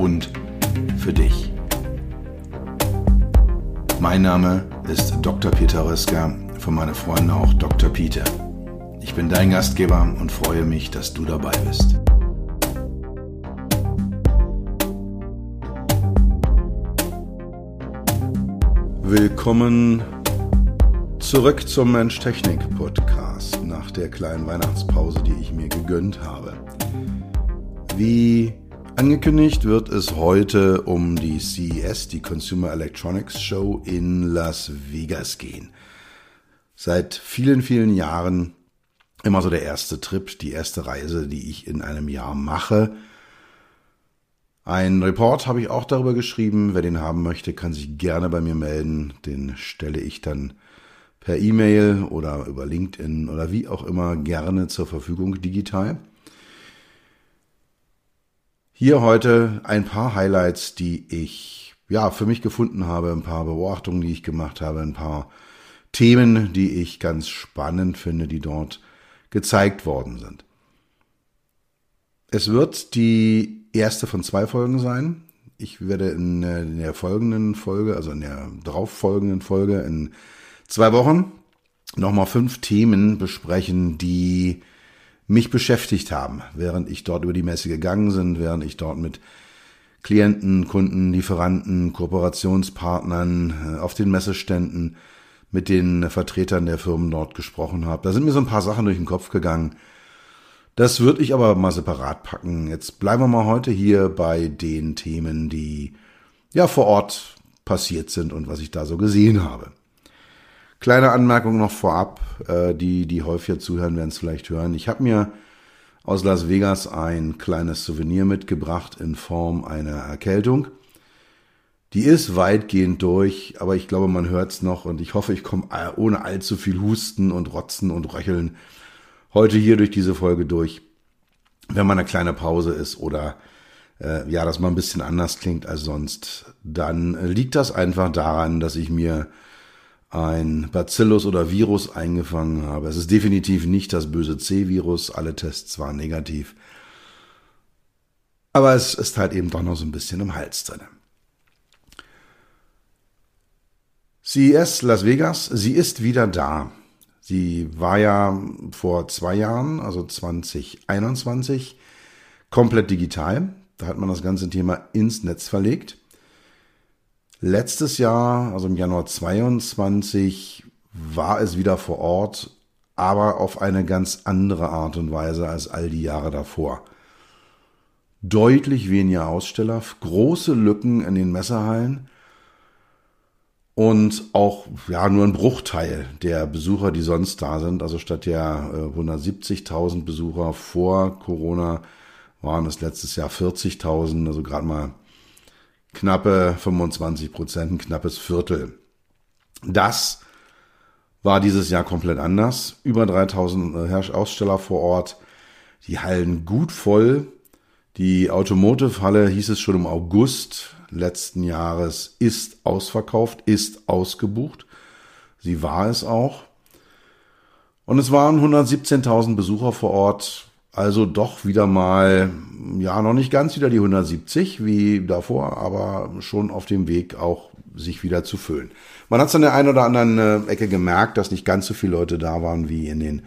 und für dich. Mein Name ist Dr. Peter Röska, von meinen Freunden auch Dr. Peter. Ich bin dein Gastgeber und freue mich, dass du dabei bist. Willkommen zurück zum Mensch-Technik-Podcast nach der kleinen Weihnachtspause, die ich mir gegönnt habe. Wie angekündigt wird es heute um die CES, die Consumer Electronics Show in Las Vegas gehen. Seit vielen, vielen Jahren immer so der erste Trip, die erste Reise, die ich in einem Jahr mache. Ein Report habe ich auch darüber geschrieben. Wer den haben möchte, kann sich gerne bei mir melden. Den stelle ich dann per E-Mail oder über LinkedIn oder wie auch immer gerne zur Verfügung digital. Hier heute ein paar Highlights, die ich ja für mich gefunden habe, ein paar Beobachtungen, die ich gemacht habe, ein paar Themen, die ich ganz spannend finde, die dort gezeigt worden sind. Es wird die erste von zwei Folgen sein. Ich werde in der folgenden Folge, also in der darauffolgenden Folge in zwei Wochen nochmal fünf Themen besprechen, die mich beschäftigt haben, während ich dort über die Messe gegangen bin, während ich dort mit Klienten, Kunden, Lieferanten, Kooperationspartnern äh, auf den Messeständen mit den Vertretern der Firmen dort gesprochen habe. Da sind mir so ein paar Sachen durch den Kopf gegangen. Das würde ich aber mal separat packen. Jetzt bleiben wir mal heute hier bei den Themen, die ja vor Ort passiert sind und was ich da so gesehen habe. Kleine Anmerkung noch vorab, äh, die, die häufiger zuhören, werden es vielleicht hören. Ich habe mir aus Las Vegas ein kleines Souvenir mitgebracht in Form einer Erkältung. Die ist weitgehend durch, aber ich glaube, man hört es noch und ich hoffe, ich komme ohne allzu viel Husten und Rotzen und Röcheln heute hier durch diese Folge durch. Wenn mal eine kleine Pause ist oder äh, ja, dass man ein bisschen anders klingt als sonst, dann liegt das einfach daran, dass ich mir ein Bacillus oder Virus eingefangen habe. Es ist definitiv nicht das böse C-Virus, alle Tests waren negativ. Aber es ist halt eben doch noch so ein bisschen im Hals drin. CES Las Vegas, sie ist wieder da. Sie war ja vor zwei Jahren, also 2021, komplett digital. Da hat man das ganze Thema ins Netz verlegt. Letztes Jahr, also im Januar 22, war es wieder vor Ort, aber auf eine ganz andere Art und Weise als all die Jahre davor. Deutlich weniger Aussteller, große Lücken in den Messerhallen und auch ja nur ein Bruchteil der Besucher, die sonst da sind. Also statt der äh, 170.000 Besucher vor Corona waren es letztes Jahr 40.000, also gerade mal knappe 25 Prozent, ein knappes Viertel. Das war dieses Jahr komplett anders. Über 3000 äh, Aussteller vor Ort, die Hallen gut voll. Die Automotive-Halle hieß es schon im August letzten Jahres ist ausverkauft, ist ausgebucht. Sie war es auch. Und es waren 117.000 Besucher vor Ort, also doch wieder mal, ja, noch nicht ganz wieder die 170 wie davor, aber schon auf dem Weg auch sich wieder zu füllen. Man hat es an der einen oder anderen äh, Ecke gemerkt, dass nicht ganz so viele Leute da waren wie in den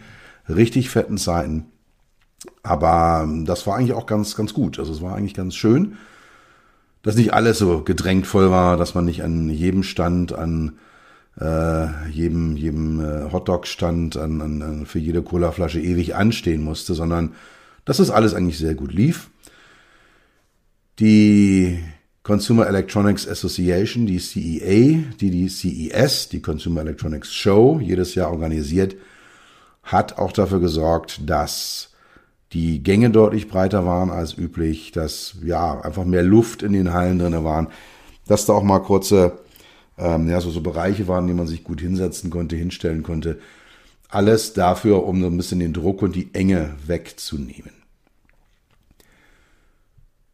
richtig fetten Zeiten. Aber ähm, das war eigentlich auch ganz, ganz gut. Also es war eigentlich ganz schön dass nicht alles so gedrängt voll war, dass man nicht an jedem Stand, an äh, jedem, jedem äh, Hotdog-Stand, an, an, an, für jede Colaflasche ewig anstehen musste, sondern dass das alles eigentlich sehr gut lief. Die Consumer Electronics Association, die CEA, die die CES, die Consumer Electronics Show, jedes Jahr organisiert, hat auch dafür gesorgt, dass die Gänge deutlich breiter waren als üblich, dass ja einfach mehr Luft in den Hallen drinne waren, dass da auch mal kurze ähm, ja so, so Bereiche waren, die man sich gut hinsetzen konnte, hinstellen konnte. Alles dafür, um so ein bisschen den Druck und die Enge wegzunehmen.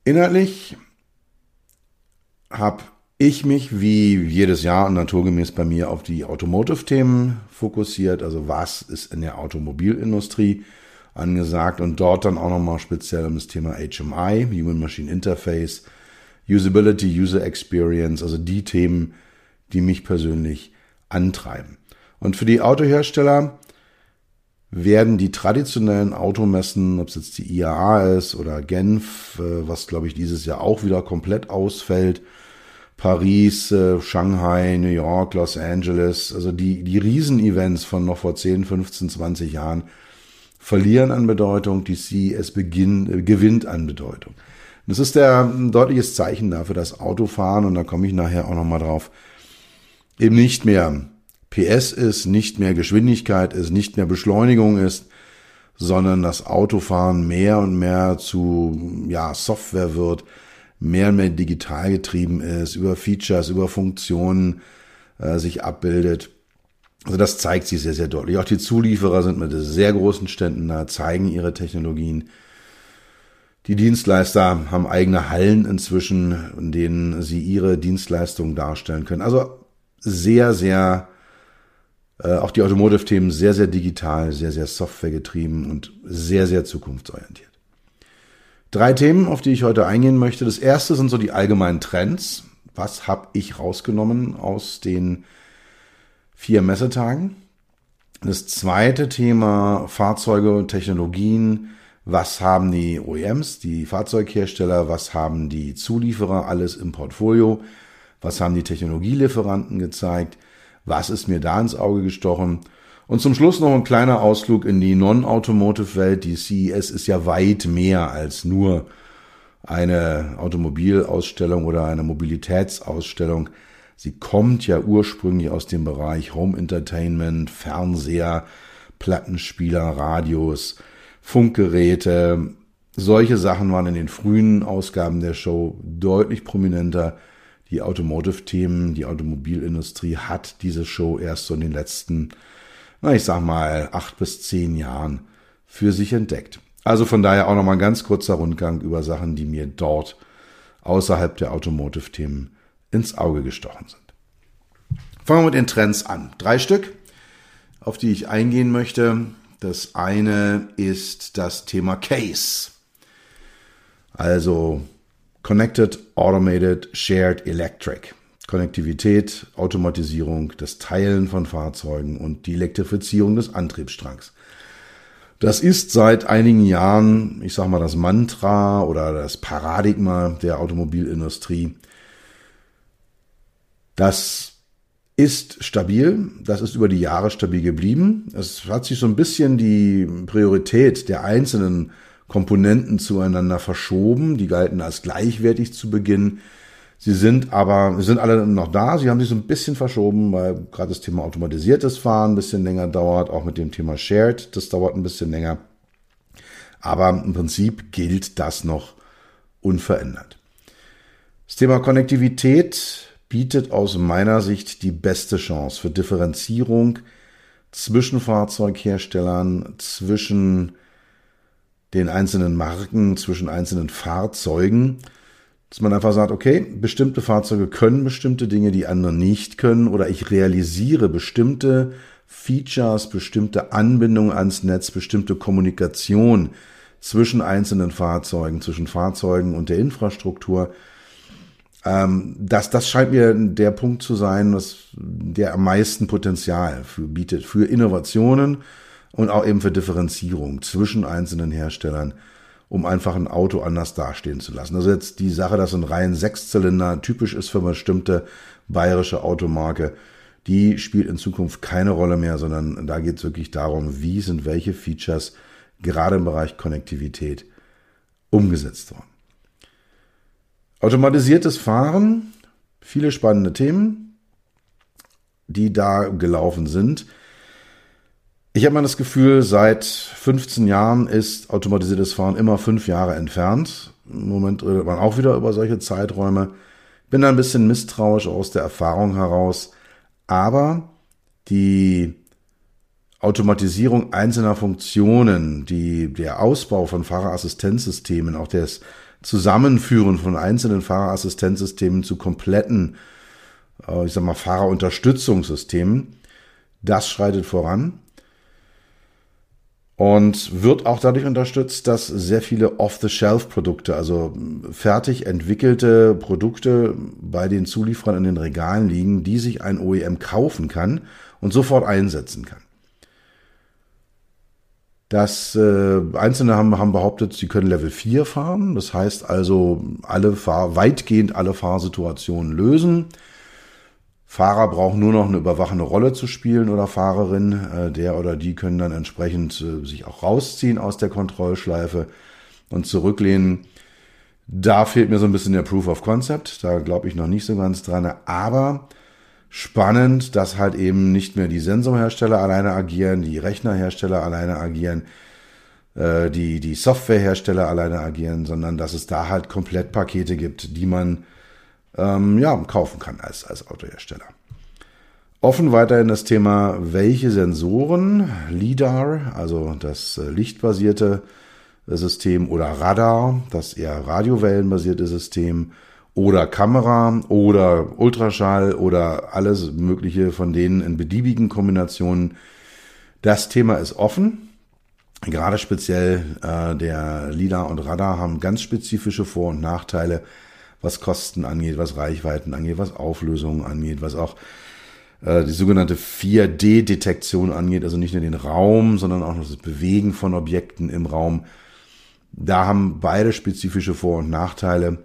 Inhaltlich habe ich mich wie jedes Jahr und naturgemäß bei mir auf die Automotive-Themen fokussiert. Also was ist in der Automobilindustrie angesagt und dort dann auch nochmal speziell um das Thema HMI, Human Machine Interface, Usability, User Experience, also die Themen, die mich persönlich antreiben. Und für die Autohersteller werden die traditionellen Automessen, ob es jetzt die IAA ist oder Genf, äh, was glaube ich dieses Jahr auch wieder komplett ausfällt, Paris, äh, Shanghai, New York, Los Angeles, also die, die Riesenevents von noch vor 10, 15, 20 Jahren verlieren an Bedeutung, die CES beginn, äh, gewinnt an Bedeutung. Das ist der ein deutliches Zeichen dafür, dass Autofahren, und da komme ich nachher auch nochmal drauf, eben nicht mehr PS ist, nicht mehr Geschwindigkeit ist, nicht mehr Beschleunigung ist, sondern das Autofahren mehr und mehr zu ja, Software wird, mehr und mehr digital getrieben ist, über Features, über Funktionen äh, sich abbildet. Also das zeigt sich sehr, sehr deutlich. Auch die Zulieferer sind mit sehr großen Ständen da, zeigen ihre Technologien. Die Dienstleister haben eigene Hallen inzwischen, in denen sie ihre Dienstleistungen darstellen können. Also sehr, sehr, äh, auch die Automotive-Themen sehr, sehr digital, sehr, sehr softwaregetrieben und sehr, sehr zukunftsorientiert. Drei Themen, auf die ich heute eingehen möchte. Das erste sind so die allgemeinen Trends. Was habe ich rausgenommen aus den vier Messetagen? Das zweite Thema Fahrzeuge und Technologien. Was haben die OEMs, die Fahrzeughersteller, was haben die Zulieferer alles im Portfolio? Was haben die Technologielieferanten gezeigt, was ist mir da ins Auge gestochen. Und zum Schluss noch ein kleiner Ausflug in die Non-Automotive-Welt. Die CES ist ja weit mehr als nur eine Automobilausstellung oder eine Mobilitätsausstellung. Sie kommt ja ursprünglich aus dem Bereich Home Entertainment, Fernseher, Plattenspieler, Radios, Funkgeräte. Solche Sachen waren in den frühen Ausgaben der Show deutlich prominenter die Automotive-Themen, die Automobilindustrie hat diese Show erst so in den letzten, na ich sag mal, acht bis zehn Jahren für sich entdeckt. Also von daher auch nochmal ein ganz kurzer Rundgang über Sachen, die mir dort außerhalb der Automotive-Themen ins Auge gestochen sind. Fangen wir mit den Trends an. Drei Stück, auf die ich eingehen möchte. Das eine ist das Thema Case. Also Connected, Automated, Shared Electric. Konnektivität, Automatisierung, das Teilen von Fahrzeugen und die Elektrifizierung des Antriebsstrangs. Das ist seit einigen Jahren, ich sag mal, das Mantra oder das Paradigma der Automobilindustrie. Das ist stabil, das ist über die Jahre stabil geblieben. Es hat sich so ein bisschen die Priorität der einzelnen Komponenten zueinander verschoben. Die galten als gleichwertig zu Beginn. Sie sind aber, sind alle noch da. Sie haben sich so ein bisschen verschoben, weil gerade das Thema automatisiertes Fahren ein bisschen länger dauert. Auch mit dem Thema Shared, das dauert ein bisschen länger. Aber im Prinzip gilt das noch unverändert. Das Thema Konnektivität bietet aus meiner Sicht die beste Chance für Differenzierung zwischen Fahrzeugherstellern, zwischen den einzelnen Marken, zwischen einzelnen Fahrzeugen, dass man einfach sagt, okay, bestimmte Fahrzeuge können bestimmte Dinge, die andere nicht können, oder ich realisiere bestimmte Features, bestimmte Anbindungen ans Netz, bestimmte Kommunikation zwischen einzelnen Fahrzeugen, zwischen Fahrzeugen und der Infrastruktur. Ähm, das, das scheint mir der Punkt zu sein, was der am meisten Potenzial für, bietet für Innovationen und auch eben für Differenzierung zwischen einzelnen Herstellern, um einfach ein Auto anders dastehen zu lassen. Also jetzt die Sache, dass ein rein Sechszylinder typisch ist für bestimmte bayerische Automarke, die spielt in Zukunft keine Rolle mehr, sondern da geht es wirklich darum, wie sind welche Features gerade im Bereich Konnektivität umgesetzt worden. Automatisiertes Fahren, viele spannende Themen, die da gelaufen sind. Ich habe mal das Gefühl, seit 15 Jahren ist automatisiertes Fahren immer fünf Jahre entfernt. Im Moment redet man auch wieder über solche Zeiträume. Bin da ein bisschen misstrauisch aus der Erfahrung heraus. Aber die Automatisierung einzelner Funktionen, die, der Ausbau von Fahrerassistenzsystemen, auch das Zusammenführen von einzelnen Fahrerassistenzsystemen zu kompletten, äh, ich sag mal, Fahrerunterstützungssystemen, das schreitet voran und wird auch dadurch unterstützt, dass sehr viele Off-the-Shelf-Produkte, also fertig entwickelte Produkte bei den Zulieferern in den Regalen liegen, die sich ein OEM kaufen kann und sofort einsetzen kann. Das äh, Einzelne haben, haben behauptet, sie können Level 4 fahren. Das heißt also, alle Fahr weitgehend alle Fahrsituationen lösen. Fahrer brauchen nur noch eine überwachende Rolle zu spielen oder Fahrerin. Äh, der oder die können dann entsprechend äh, sich auch rausziehen aus der Kontrollschleife und zurücklehnen. Da fehlt mir so ein bisschen der Proof of Concept. Da glaube ich noch nicht so ganz dran. Aber spannend, dass halt eben nicht mehr die Sensorhersteller alleine agieren, die Rechnerhersteller alleine agieren, äh, die, die Softwarehersteller alleine agieren, sondern dass es da halt Komplettpakete gibt, die man ähm, ja, kaufen kann als, als Autohersteller. Offen weiterhin das Thema, welche Sensoren, LIDAR, also das äh, lichtbasierte System oder Radar, das eher radiowellenbasierte System, oder Kamera oder Ultraschall oder alles Mögliche von denen in beliebigen Kombinationen. Das Thema ist offen. Gerade speziell äh, der LIDAR und Radar haben ganz spezifische Vor- und Nachteile, was Kosten angeht, was Reichweiten angeht, was Auflösungen angeht, was auch äh, die sogenannte 4D-Detektion angeht, also nicht nur den Raum, sondern auch das Bewegen von Objekten im Raum. Da haben beide spezifische Vor- und Nachteile.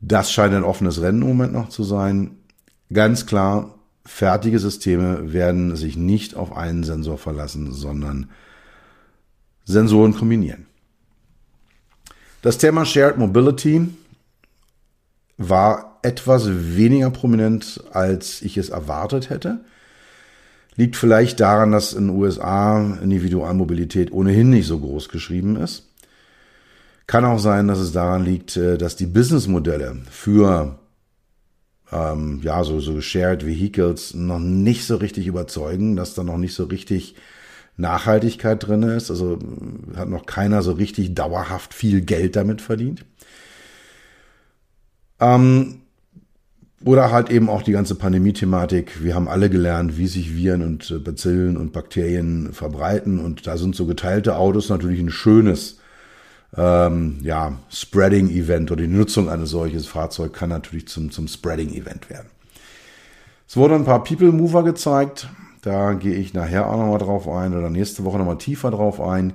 Das scheint ein offenes Rennen im Moment noch zu sein. Ganz klar, fertige Systeme werden sich nicht auf einen Sensor verlassen, sondern Sensoren kombinieren. Das Thema Shared Mobility war etwas weniger prominent, als ich es erwartet hätte. Liegt vielleicht daran, dass in den USA Individualmobilität ohnehin nicht so groß geschrieben ist. Kann auch sein, dass es daran liegt, äh, dass die Businessmodelle für ähm, ja so so Shared Vehicles noch nicht so richtig überzeugen, dass da noch nicht so richtig Nachhaltigkeit drin ist. Also hat noch keiner so richtig dauerhaft viel Geld damit verdient. Ähm, oder halt eben auch die ganze Pandemie-Thematik. Wir haben alle gelernt, wie sich Viren und äh, Bazillen und Bakterien verbreiten. Und da sind so geteilte Autos natürlich ein schönes ähm, ja, Spreading-Event oder die Nutzung eines solches Fahrzeug kann natürlich zum, zum Spreading-Event werden. Es wurden ein paar People Mover gezeigt. Da gehe ich nachher auch nochmal drauf ein oder nächste Woche nochmal tiefer drauf ein.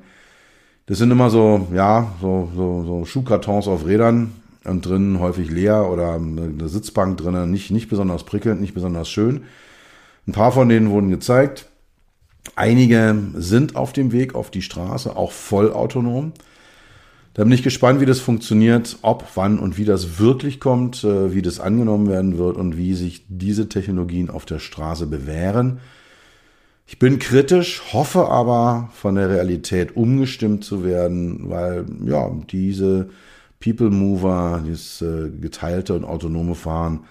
Das sind immer so, ja, so, so, so Schuhkartons auf Rädern und drinnen häufig leer oder eine Sitzbank drinnen, nicht, nicht besonders prickelnd, nicht besonders schön. Ein paar von denen wurden gezeigt. Einige sind auf dem Weg auf die Straße, auch vollautonom. Da bin ich gespannt, wie das funktioniert, ob, wann und wie das wirklich kommt, äh, wie das angenommen werden wird und wie sich diese Technologien auf der Straße bewähren. Ich bin kritisch, hoffe aber von der Realität umgestimmt zu werden, weil ja, diese People Mover, dieses äh, geteilte und autonome Fahren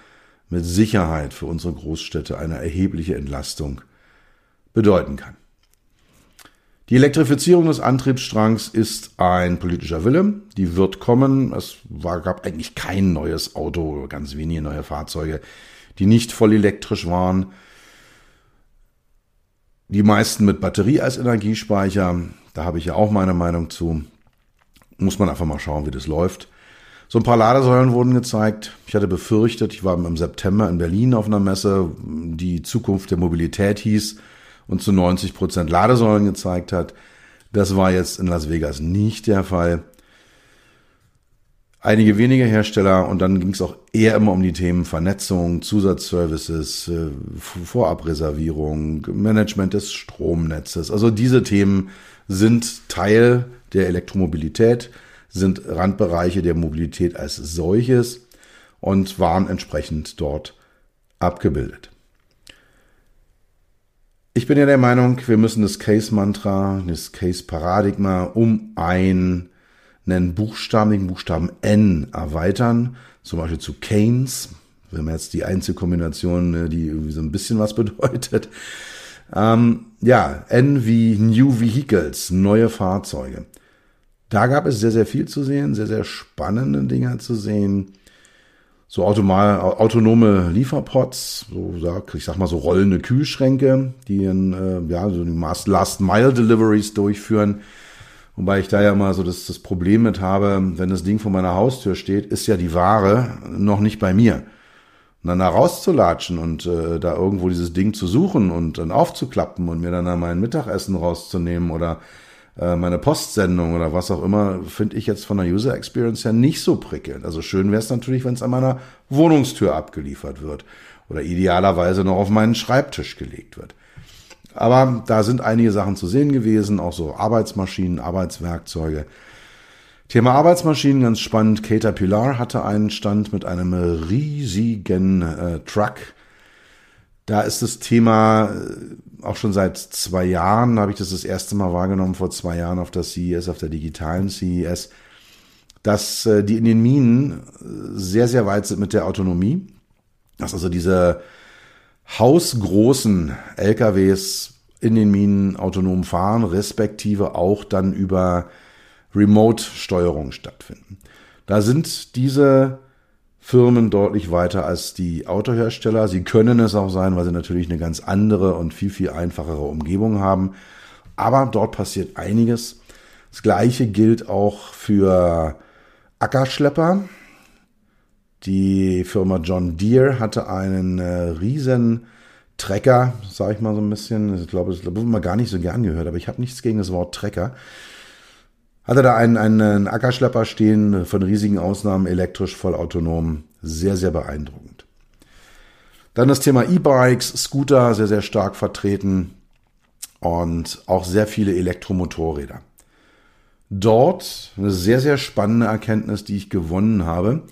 mit Sicherheit für unsere Großstädte eine erhebliche Entlastung bedeuten kann. Die Elektrifizierung des Antriebsstrangs ist ein politischer Wille. Die wird kommen. Es war, gab eigentlich kein neues Auto, ganz wenige neue Fahrzeuge, die nicht voll elektrisch waren. Die meisten mit Batterie als Energiespeicher. Da habe ich ja auch meine Meinung zu. Muss man einfach mal schauen, wie das läuft. So ein paar Ladesäulen wurden gezeigt. Ich hatte befürchtet, ich war im September in Berlin auf einer Messe, die Zukunft der Mobilität hieß und zu 90 Prozent Ladesäulen gezeigt hat. Das war jetzt in Las Vegas nicht der Fall. Einige wenige Hersteller und dann ging es auch eher immer um die Themen Vernetzung, Zusatzservices, äh, Vorabreservierung, Management des Stromnetzes. Also diese Themen sind Teil der Elektromobilität, sind Randbereiche der Mobilität als solches und waren entsprechend dort abgebildet. Ich bin ja der Meinung, wir müssen das Case-Mantra, das Case-Paradigma um einen Buchstaben, den Buchstaben N erweitern, zum Beispiel zu Keynes, wenn man jetzt die Einzelkombination, ne, die irgendwie so ein bisschen was bedeutet. Ähm, ja, N wie New Vehicles, neue Fahrzeuge. Da gab es sehr, sehr viel zu sehen, sehr, sehr spannende Dinge zu sehen. So automal, autonome Lieferpots, so ich sag mal so rollende Kühlschränke, die in, äh, ja, so die Last Mile Deliveries durchführen. Wobei ich da ja mal so das, das Problem mit habe, wenn das Ding vor meiner Haustür steht, ist ja die Ware noch nicht bei mir. Und dann da rauszulatschen und äh, da irgendwo dieses Ding zu suchen und dann aufzuklappen und mir dann da mein Mittagessen rauszunehmen oder meine Postsendung oder was auch immer, finde ich jetzt von der User Experience her nicht so prickelnd. Also schön wäre es natürlich, wenn es an meiner Wohnungstür abgeliefert wird oder idealerweise noch auf meinen Schreibtisch gelegt wird. Aber da sind einige Sachen zu sehen gewesen, auch so Arbeitsmaschinen, Arbeitswerkzeuge. Thema Arbeitsmaschinen, ganz spannend. Caterpillar hatte einen Stand mit einem riesigen äh, Truck. Da ist das Thema äh, auch schon seit zwei Jahren, habe ich das das erste Mal wahrgenommen, vor zwei Jahren auf der CES, auf der digitalen CES, dass äh, die in den Minen äh, sehr, sehr weit sind mit der Autonomie. Dass also diese hausgroßen LKWs in den Minen autonom fahren, respektive auch dann über Remote-Steuerung stattfinden. Da sind diese Firmen deutlich weiter als die Autohersteller. Sie können es auch sein, weil sie natürlich eine ganz andere und viel, viel einfachere Umgebung haben. Aber dort passiert einiges. Das gleiche gilt auch für Ackerschlepper. Die Firma John Deere hatte einen äh, riesen Trecker, sage ich mal so ein bisschen. Ich glaube, das wird man gar nicht so gern gehört, aber ich habe nichts gegen das Wort Trecker hatte da einen, einen Ackerschlepper stehen, von riesigen Ausnahmen elektrisch, vollautonom, sehr, sehr beeindruckend. Dann das Thema E-Bikes, Scooter, sehr, sehr stark vertreten und auch sehr viele Elektromotorräder. Dort eine sehr, sehr spannende Erkenntnis, die ich gewonnen habe.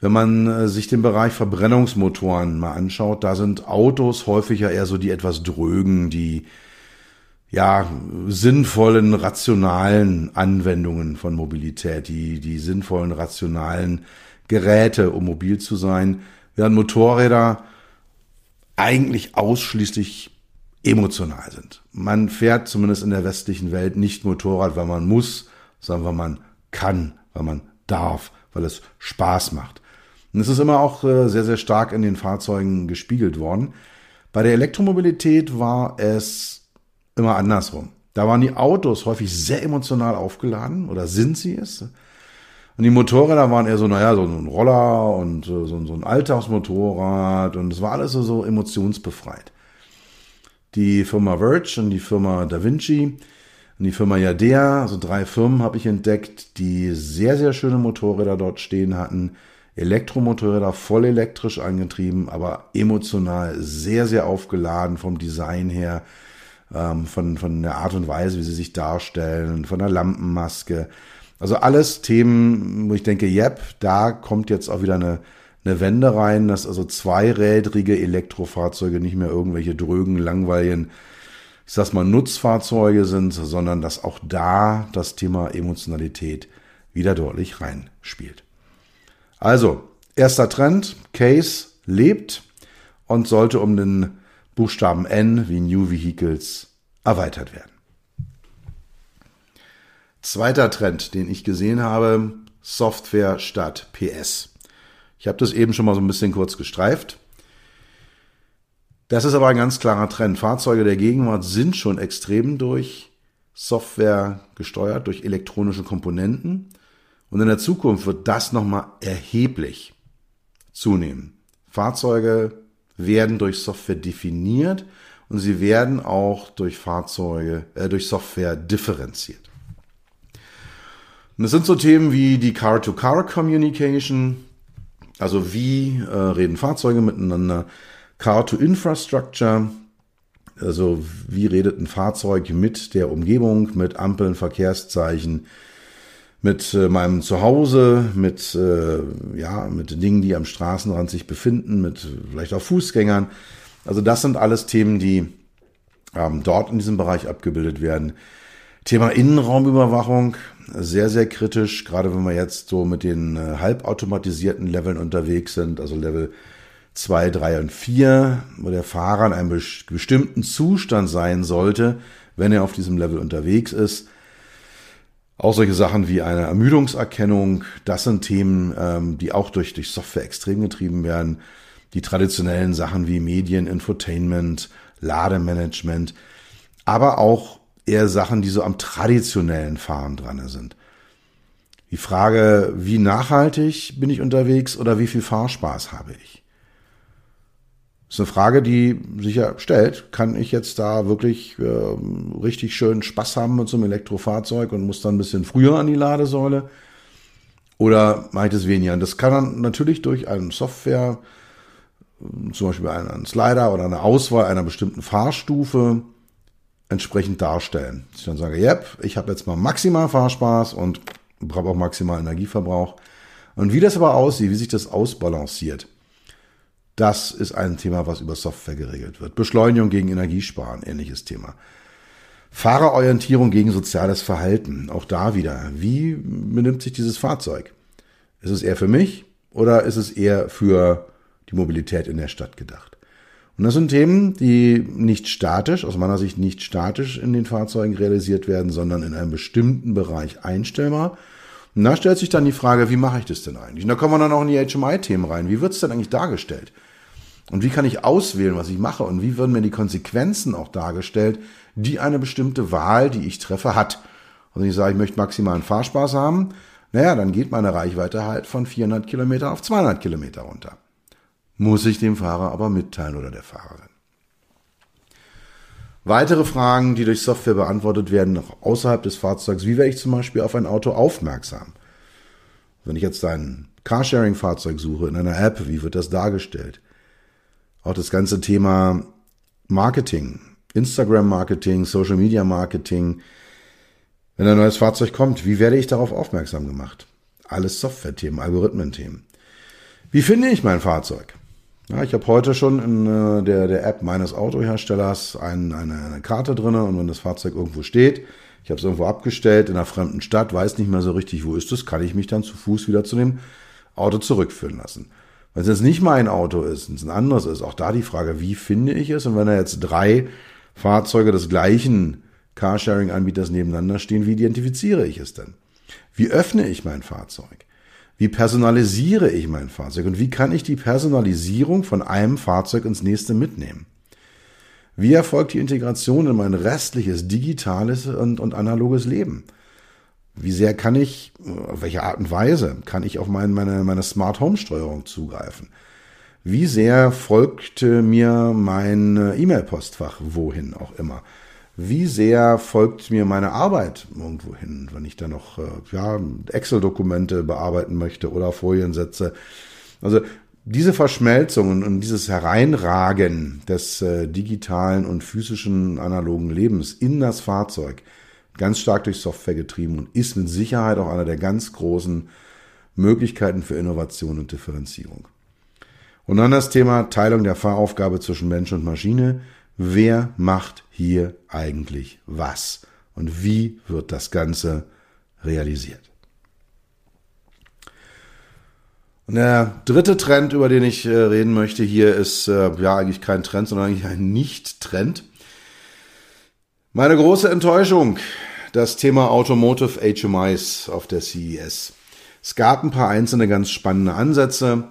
Wenn man äh, sich den Bereich Verbrennungsmotoren mal anschaut, da sind Autos häufiger eher so die etwas drögen, die ja, sinnvollen, rationalen Anwendungen von Mobilität, die, die sinnvollen, rationalen Geräte, um mobil zu sein, während Motorräder eigentlich ausschließlich emotional sind. Man fährt zumindest in der westlichen Welt nicht Motorrad, weil man muss, sondern weil man kann, weil man darf, weil es Spaß macht. Und es ist immer auch äh, sehr, sehr stark in den Fahrzeugen gespiegelt worden. Bei der Elektromobilität war es immer andersrum. Da waren die Autos häufig sehr emotional aufgeladen oder sind sie es. Und die Motorräder waren eher so, naja, so ein Roller und so, so ein Alltagsmotorrad und es war alles so, so emotionsbefreit. Die Firma Verge und die Firma Da Vinci und die Firma Yadea, also drei Firmen habe ich entdeckt, die sehr, sehr schöne Motorräder dort stehen hatten. Elektromotorräder voll elektrisch angetrieben, aber emotional sehr, sehr aufgeladen vom Design her ähm, von, von der Art und Weise, wie sie sich darstellen, von der Lampenmaske. Also alles Themen, wo ich denke, yep, da kommt jetzt auch wieder eine, eine Wende rein, dass also zweirädrige Elektrofahrzeuge nicht mehr irgendwelche drögen, langweiligen, ich sag's mal, Nutzfahrzeuge sind, sondern dass auch da das Thema Emotionalität wieder deutlich reinspielt. Also, erster Trend, Case lebt und sollte um den Buchstaben N wie New Vehicles erweitert werden. Zweiter Trend, den ich gesehen habe, Software statt PS. Ich habe das eben schon mal so ein bisschen kurz gestreift. Das ist aber ein ganz klarer Trend. Fahrzeuge der Gegenwart sind schon extrem durch Software gesteuert, durch elektronische Komponenten. Und in der Zukunft wird das nochmal erheblich zunehmen. Fahrzeuge werden durch Software definiert und sie werden auch durch Fahrzeuge, äh, durch Software differenziert. Und es sind so Themen wie die Car-to-Car-Communication, also wie äh, reden Fahrzeuge miteinander, Car-to-Infrastructure, also wie redet ein Fahrzeug mit der Umgebung, mit Ampeln, Verkehrszeichen, mit äh, meinem Zuhause, mit, äh, ja, mit Dingen, die am Straßenrand sich befinden, mit vielleicht auch Fußgängern. Also das sind alles Themen, die ähm, dort in diesem Bereich abgebildet werden. Thema Innenraumüberwachung, sehr, sehr kritisch, gerade wenn wir jetzt so mit den äh, halbautomatisierten Leveln unterwegs sind, also Level 2, 3 und 4, wo der Fahrer in einem bestimmten Zustand sein sollte, wenn er auf diesem Level unterwegs ist. Auch solche Sachen wie eine Ermüdungserkennung, das sind Themen, ähm, die auch durch, durch Software extrem getrieben werden. Die traditionellen Sachen wie Medien, Infotainment, Lademanagement, aber auch eher Sachen, die so am traditionellen Fahren dran sind. Die Frage, wie nachhaltig bin ich unterwegs oder wie viel Fahrspaß habe ich? Ist eine Frage, die sich ja stellt. Kann ich jetzt da wirklich äh, richtig schön Spaß haben mit so einem Elektrofahrzeug und muss dann ein bisschen früher an die Ladesäule? Oder mache ich das weniger? Und das kann dann natürlich durch eine Software, zum Beispiel einen Slider oder eine Auswahl einer bestimmten Fahrstufe entsprechend darstellen. Dass ich dann sage, yep, ich habe jetzt mal maximal Fahrspaß und brauche auch maximal Energieverbrauch. Und wie das aber aussieht, wie sich das ausbalanciert, das ist ein Thema, was über Software geregelt wird. Beschleunigung gegen Energiesparen, ähnliches Thema. Fahrerorientierung gegen soziales Verhalten, auch da wieder. Wie benimmt sich dieses Fahrzeug? Ist es eher für mich oder ist es eher für die Mobilität in der Stadt gedacht? Und das sind Themen, die nicht statisch, aus meiner Sicht nicht statisch in den Fahrzeugen realisiert werden, sondern in einem bestimmten Bereich einstellbar. Und da stellt sich dann die Frage, wie mache ich das denn eigentlich? Und da kommen wir dann auch in die HMI-Themen rein. Wie wird es denn eigentlich dargestellt? Und wie kann ich auswählen, was ich mache? Und wie werden mir die Konsequenzen auch dargestellt, die eine bestimmte Wahl, die ich treffe, hat? Und wenn ich sage, ich möchte maximalen Fahrspaß haben, naja, dann geht meine Reichweite halt von 400 Kilometer auf 200 Kilometer runter. Muss ich dem Fahrer aber mitteilen oder der Fahrerin. Weitere Fragen, die durch Software beantwortet werden, noch außerhalb des Fahrzeugs. Wie werde ich zum Beispiel auf ein Auto aufmerksam? Wenn ich jetzt ein Carsharing-Fahrzeug suche in einer App, wie wird das dargestellt? Auch das ganze Thema Marketing, Instagram-Marketing, Social-Media-Marketing. Wenn ein neues Fahrzeug kommt, wie werde ich darauf aufmerksam gemacht? Alles Software-Themen, Algorithmen-Themen. Wie finde ich mein Fahrzeug? Ja, ich habe heute schon in äh, der, der App meines Autoherstellers ein, eine, eine Karte drin und wenn das Fahrzeug irgendwo steht, ich habe es irgendwo abgestellt in einer fremden Stadt, weiß nicht mehr so richtig, wo ist es, kann ich mich dann zu Fuß wieder zu dem Auto zurückführen lassen. Wenn es jetzt nicht mein Auto ist, wenn es ein anderes ist, auch da die Frage, wie finde ich es? Und wenn da jetzt drei Fahrzeuge des gleichen Carsharing-Anbieters nebeneinander stehen, wie identifiziere ich es denn? Wie öffne ich mein Fahrzeug? Wie personalisiere ich mein Fahrzeug? Und wie kann ich die Personalisierung von einem Fahrzeug ins nächste mitnehmen? Wie erfolgt die Integration in mein restliches digitales und, und analoges Leben? Wie sehr kann ich, auf welche Art und Weise kann ich auf mein, meine, meine Smart Home Steuerung zugreifen? Wie sehr folgt mir mein E-Mail-Postfach, wohin auch immer? Wie sehr folgt mir meine Arbeit irgendwo hin, wenn ich da noch äh, ja, Excel-Dokumente bearbeiten möchte oder Folien setze? Also diese Verschmelzung und dieses Hereinragen des äh, digitalen und physischen analogen Lebens in das Fahrzeug, ganz stark durch Software getrieben und ist mit Sicherheit auch einer der ganz großen Möglichkeiten für Innovation und Differenzierung. Und dann das Thema Teilung der Fahraufgabe zwischen Mensch und Maschine. Wer macht hier eigentlich was? Und wie wird das Ganze realisiert? Und der dritte Trend, über den ich äh, reden möchte hier, ist äh, ja eigentlich kein Trend, sondern eigentlich ein Nicht-Trend. Meine große Enttäuschung, das Thema Automotive HMIs auf der CES. Es gab ein paar einzelne ganz spannende Ansätze.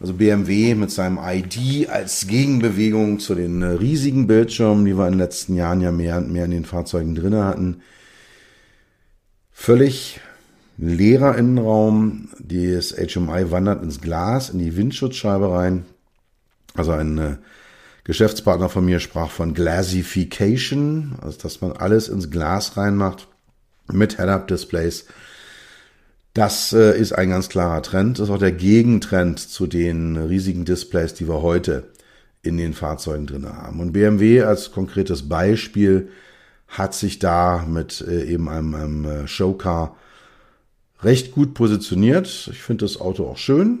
Also BMW mit seinem ID als Gegenbewegung zu den riesigen Bildschirmen, die wir in den letzten Jahren ja mehr und mehr in den Fahrzeugen drin hatten. Völlig leerer Innenraum. Das HMI wandert ins Glas, in die Windschutzscheibe rein. Also ein Geschäftspartner von mir sprach von Glassification, also dass man alles ins Glas reinmacht mit Head-Up-Displays. Das äh, ist ein ganz klarer Trend. Das ist auch der Gegentrend zu den riesigen Displays, die wir heute in den Fahrzeugen drin haben. Und BMW als konkretes Beispiel hat sich da mit äh, eben einem, einem äh, Showcar recht gut positioniert. Ich finde das Auto auch schön,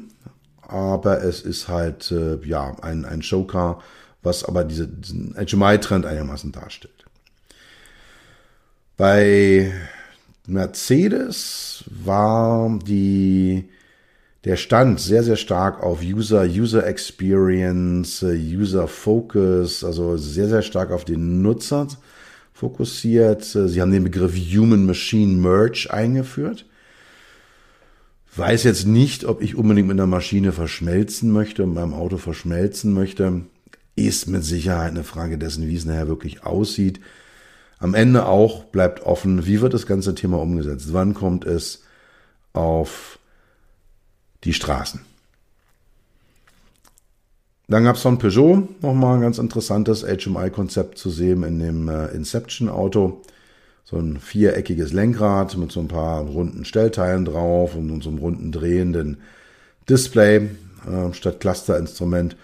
aber es ist halt ja ein, ein Showcar, was aber diese, diesen HMI-Trend einigermaßen darstellt. Bei Mercedes war die, der Stand sehr, sehr stark auf User, User Experience, User Focus, also sehr, sehr stark auf den Nutzer fokussiert. Sie haben den Begriff Human Machine Merge eingeführt. Weiß jetzt nicht, ob ich unbedingt mit einer Maschine verschmelzen möchte, mit meinem Auto verschmelzen möchte. Ist mit Sicherheit eine Frage dessen, wie es nachher wirklich aussieht. Am Ende auch bleibt offen, wie wird das ganze Thema umgesetzt? Wann kommt es auf die Straßen? Dann gab es von Peugeot nochmal ein ganz interessantes HMI-Konzept zu sehen in dem äh, Inception-Auto. So ein viereckiges Lenkrad mit so ein paar runden Stellteilen drauf und so einem runden drehenden Display äh, statt Clusterinstrument.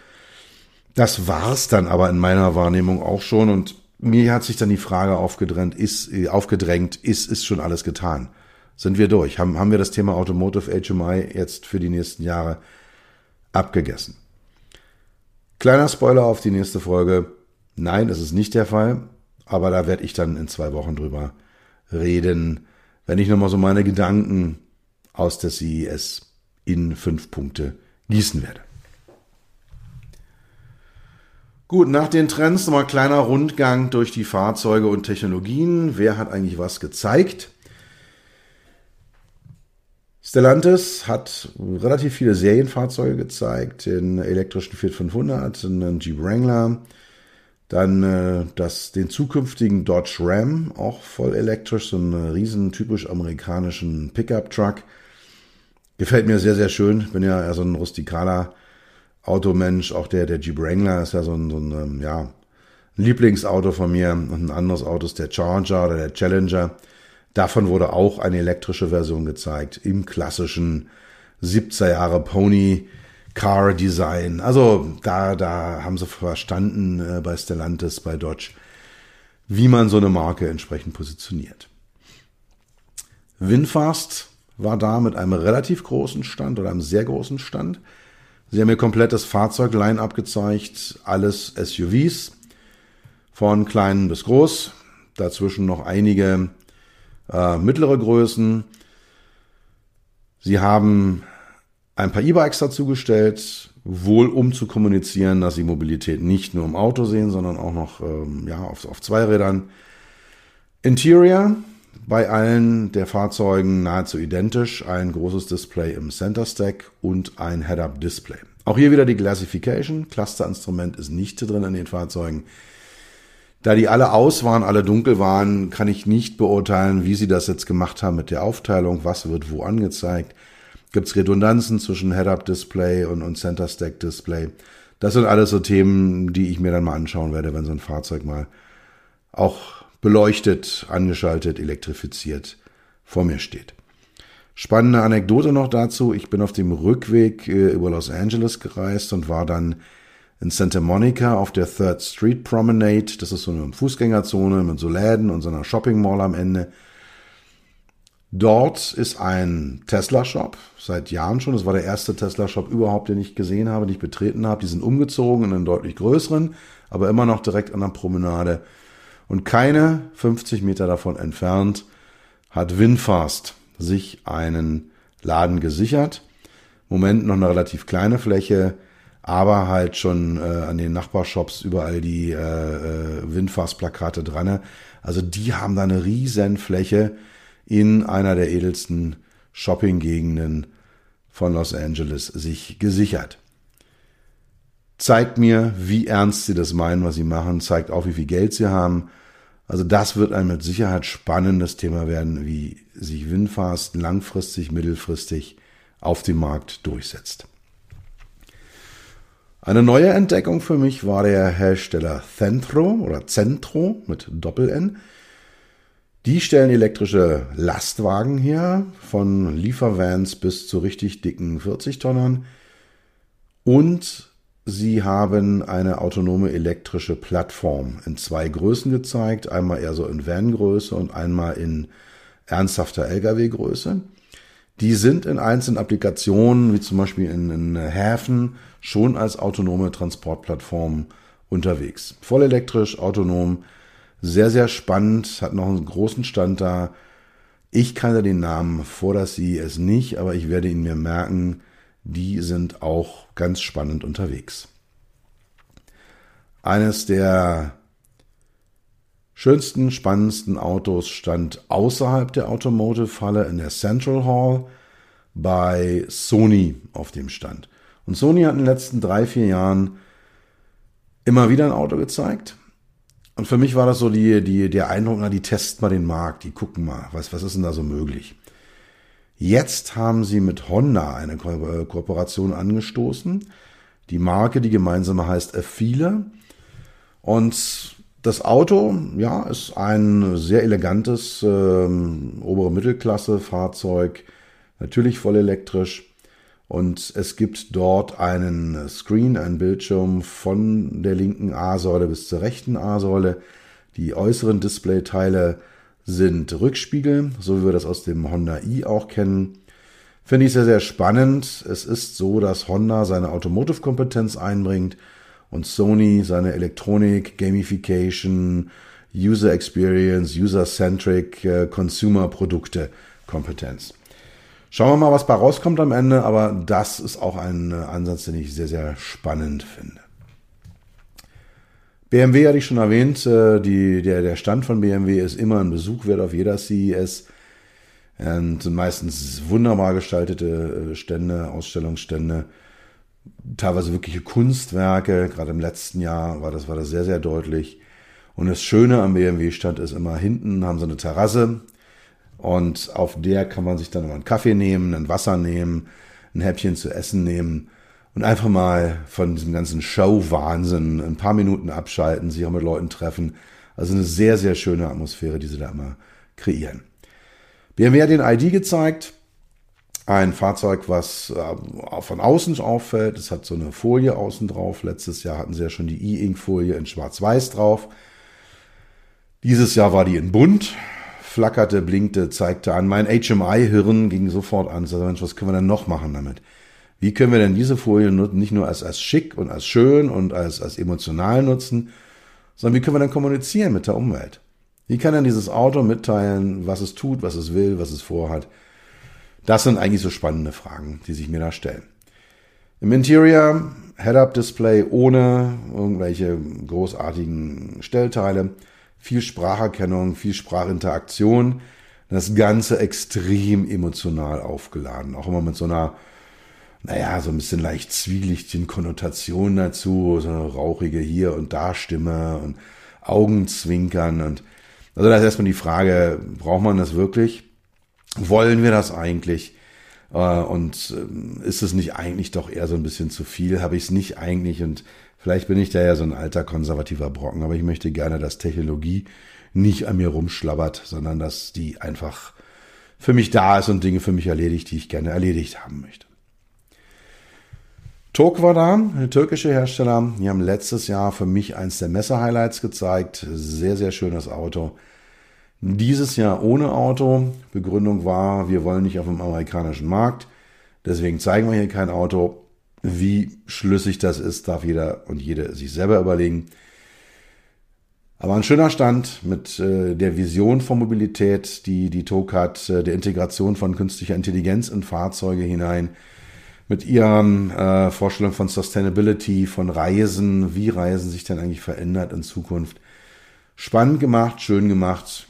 Das war's dann aber in meiner Wahrnehmung auch schon und mir hat sich dann die Frage aufgedrängt, ist, äh, aufgedrängt, ist, ist schon alles getan? Sind wir durch? Haben, haben wir das Thema Automotive HMI jetzt für die nächsten Jahre abgegessen? Kleiner Spoiler auf die nächste Folge. Nein, es ist nicht der Fall, aber da werde ich dann in zwei Wochen drüber reden, wenn ich nochmal so meine Gedanken aus der CES in fünf Punkte gießen werde. Gut, nach den Trends nochmal kleiner Rundgang durch die Fahrzeuge und Technologien. Wer hat eigentlich was gezeigt? Stellantis hat relativ viele Serienfahrzeuge gezeigt, den elektrischen Fiat 500, einen Jeep Wrangler, dann äh, das, den zukünftigen Dodge Ram, auch voll elektrisch, so einen riesen typisch amerikanischen Pickup-Truck. Gefällt mir sehr, sehr schön. Bin ja eher so ein rustikaler Automensch, auch der, der Jeep Wrangler ist ja so ein, so ein ähm, ja, Lieblingsauto von mir und ein anderes Auto ist der Charger oder der Challenger. Davon wurde auch eine elektrische Version gezeigt im klassischen 70er Jahre Pony Car Design. Also da, da haben sie verstanden äh, bei Stellantis, bei Dodge, wie man so eine Marke entsprechend positioniert. Winfast war da mit einem relativ großen Stand oder einem sehr großen Stand. Sie haben mir komplett das Fahrzeugline gezeigt, alles SUVs, von klein bis groß, dazwischen noch einige äh, mittlere Größen. Sie haben ein paar E-Bikes dazugestellt, wohl um zu kommunizieren, dass sie Mobilität nicht nur im Auto sehen, sondern auch noch ähm, ja, auf, auf zwei Rädern. Interior bei allen der Fahrzeugen nahezu identisch. Ein großes Display im Center Stack und ein Head-Up-Display. Auch hier wieder die Classification. Clusterinstrument ist nicht drin in den Fahrzeugen. Da die alle aus waren, alle dunkel waren, kann ich nicht beurteilen, wie sie das jetzt gemacht haben mit der Aufteilung, was wird wo angezeigt. Gibt es Redundanzen zwischen Head-Up-Display und, und Center-Stack-Display? Das sind alles so Themen, die ich mir dann mal anschauen werde, wenn so ein Fahrzeug mal auch beleuchtet, angeschaltet, elektrifiziert vor mir steht. Spannende Anekdote noch dazu. Ich bin auf dem Rückweg äh, über Los Angeles gereist und war dann in Santa Monica auf der Third Street Promenade. Das ist so eine Fußgängerzone mit so Läden und so einer Shopping Mall am Ende. Dort ist ein Tesla-Shop, seit Jahren schon. Das war der erste Tesla-Shop überhaupt, den ich gesehen habe, den ich betreten habe. Die sind umgezogen in einen deutlich größeren, aber immer noch direkt an der Promenade und keine 50 Meter davon entfernt hat Winfast sich einen Laden gesichert. Moment noch eine relativ kleine Fläche, aber halt schon äh, an den Nachbarshops überall die äh, äh, Winfast-Plakate dran. Also die haben da eine riesen Fläche in einer der edelsten Shopping-Gegenden von Los Angeles sich gesichert. Zeigt mir, wie ernst sie das meinen, was sie machen, zeigt auch, wie viel Geld sie haben. Also das wird ein mit Sicherheit spannendes Thema werden, wie sich Winfast langfristig, mittelfristig auf dem Markt durchsetzt. Eine neue Entdeckung für mich war der Hersteller Centro oder Centro mit Doppel-N. Die stellen elektrische Lastwagen her, von Liefervans bis zu richtig dicken 40-Tonnern. Und sie haben eine autonome elektrische Plattform in zwei Größen gezeigt. Einmal eher so in Van-Größe und einmal in ernsthafter Lkw-Größe. Die sind in einzelnen Applikationen, wie zum Beispiel in, in Häfen, schon als autonome Transportplattform unterwegs. Voll elektrisch, autonom, sehr, sehr spannend, hat noch einen großen Stand da. Ich kannte den Namen vor der CES nicht, aber ich werde ihn mir merken. Die sind auch ganz spannend unterwegs. Eines der schönsten, spannendsten Autos stand außerhalb der Automotive-Halle in der Central Hall bei Sony auf dem Stand. Und Sony hat in den letzten drei, vier Jahren immer wieder ein Auto gezeigt. Und für mich war das so die, die, der Eindruck, na, die testen mal den Markt, die gucken mal, was, was ist denn da so möglich. Jetzt haben sie mit Honda eine Ko äh, Kooperation angestoßen. Die Marke, die gemeinsame heißt Affile. Und das Auto, ja, ist ein sehr elegantes ähm, obere Mittelklasse Fahrzeug, natürlich voll elektrisch. Und es gibt dort einen Screen, einen Bildschirm von der linken A-Säule bis zur rechten A-Säule. Die äußeren Displayteile sind Rückspiegel, so wie wir das aus dem Honda i auch kennen. Finde ich sehr, sehr spannend. Es ist so, dass Honda seine Automotive-Kompetenz einbringt und Sony seine Elektronik, Gamification, User Experience, User-Centric äh, Consumer-Produkte Kompetenz. Schauen wir mal, was bei rauskommt am Ende, aber das ist auch ein äh, Ansatz, den ich sehr, sehr spannend finde. BMW hatte ich schon erwähnt, äh, die, der, der Stand von BMW ist immer ein Besuch wert auf jeder CES. Und sind meistens wunderbar gestaltete äh, Stände, Ausstellungsstände teilweise wirkliche Kunstwerke. Gerade im letzten Jahr war das, war das sehr, sehr deutlich. Und das Schöne am BMW-Stand ist immer, hinten haben sie eine Terrasse und auf der kann man sich dann mal einen Kaffee nehmen, ein Wasser nehmen, ein Häppchen zu essen nehmen und einfach mal von diesem ganzen Show-Wahnsinn ein paar Minuten abschalten, sich auch mit Leuten treffen. Also eine sehr, sehr schöne Atmosphäre, die sie da immer kreieren. BMW hat den ID gezeigt. Ein Fahrzeug, was äh, von außen auffällt. Es hat so eine Folie außen drauf. Letztes Jahr hatten sie ja schon die E-Ink-Folie in schwarz-weiß drauf. Dieses Jahr war die in bunt, flackerte, blinkte, zeigte an. Mein HMI-Hirn ging sofort an. So, Mensch, was können wir denn noch machen damit? Wie können wir denn diese Folie nicht nur als, als schick und als schön und als, als emotional nutzen, sondern wie können wir dann kommunizieren mit der Umwelt? Wie kann denn dieses Auto mitteilen, was es tut, was es will, was es vorhat? Das sind eigentlich so spannende Fragen, die sich mir da stellen. Im Interior Head-Up-Display ohne irgendwelche großartigen Stellteile, viel Spracherkennung, viel Sprachinteraktion. Das Ganze extrem emotional aufgeladen, auch immer mit so einer, naja, so ein bisschen leicht zwielichtigen Konnotation dazu, so eine rauchige hier und da Stimme und Augenzwinkern und also da ist erstmal die Frage, braucht man das wirklich? wollen wir das eigentlich? Äh, und ähm, ist es nicht eigentlich doch eher so ein bisschen zu viel? Habe ich es nicht eigentlich? Und vielleicht bin ich da ja so ein alter konservativer Brocken, aber ich möchte gerne, dass Technologie nicht an mir rumschlabbert, sondern dass die einfach für mich da ist und Dinge für mich erledigt, die ich gerne erledigt haben möchte. Tok war da, eine türkische Hersteller. Die haben letztes Jahr für mich eins der Messe-Highlights gezeigt. Sehr, sehr schönes Auto. Dieses Jahr ohne Auto. Begründung war, wir wollen nicht auf dem amerikanischen Markt. Deswegen zeigen wir hier kein Auto. Wie schlüssig das ist, darf jeder und jede sich selber überlegen. Aber ein schöner Stand mit äh, der Vision von Mobilität, die die TOG hat, äh, der Integration von künstlicher Intelligenz in Fahrzeuge hinein, mit ihren äh, Vorstellungen von Sustainability, von Reisen, wie Reisen sich denn eigentlich verändert in Zukunft. Spannend gemacht, schön gemacht,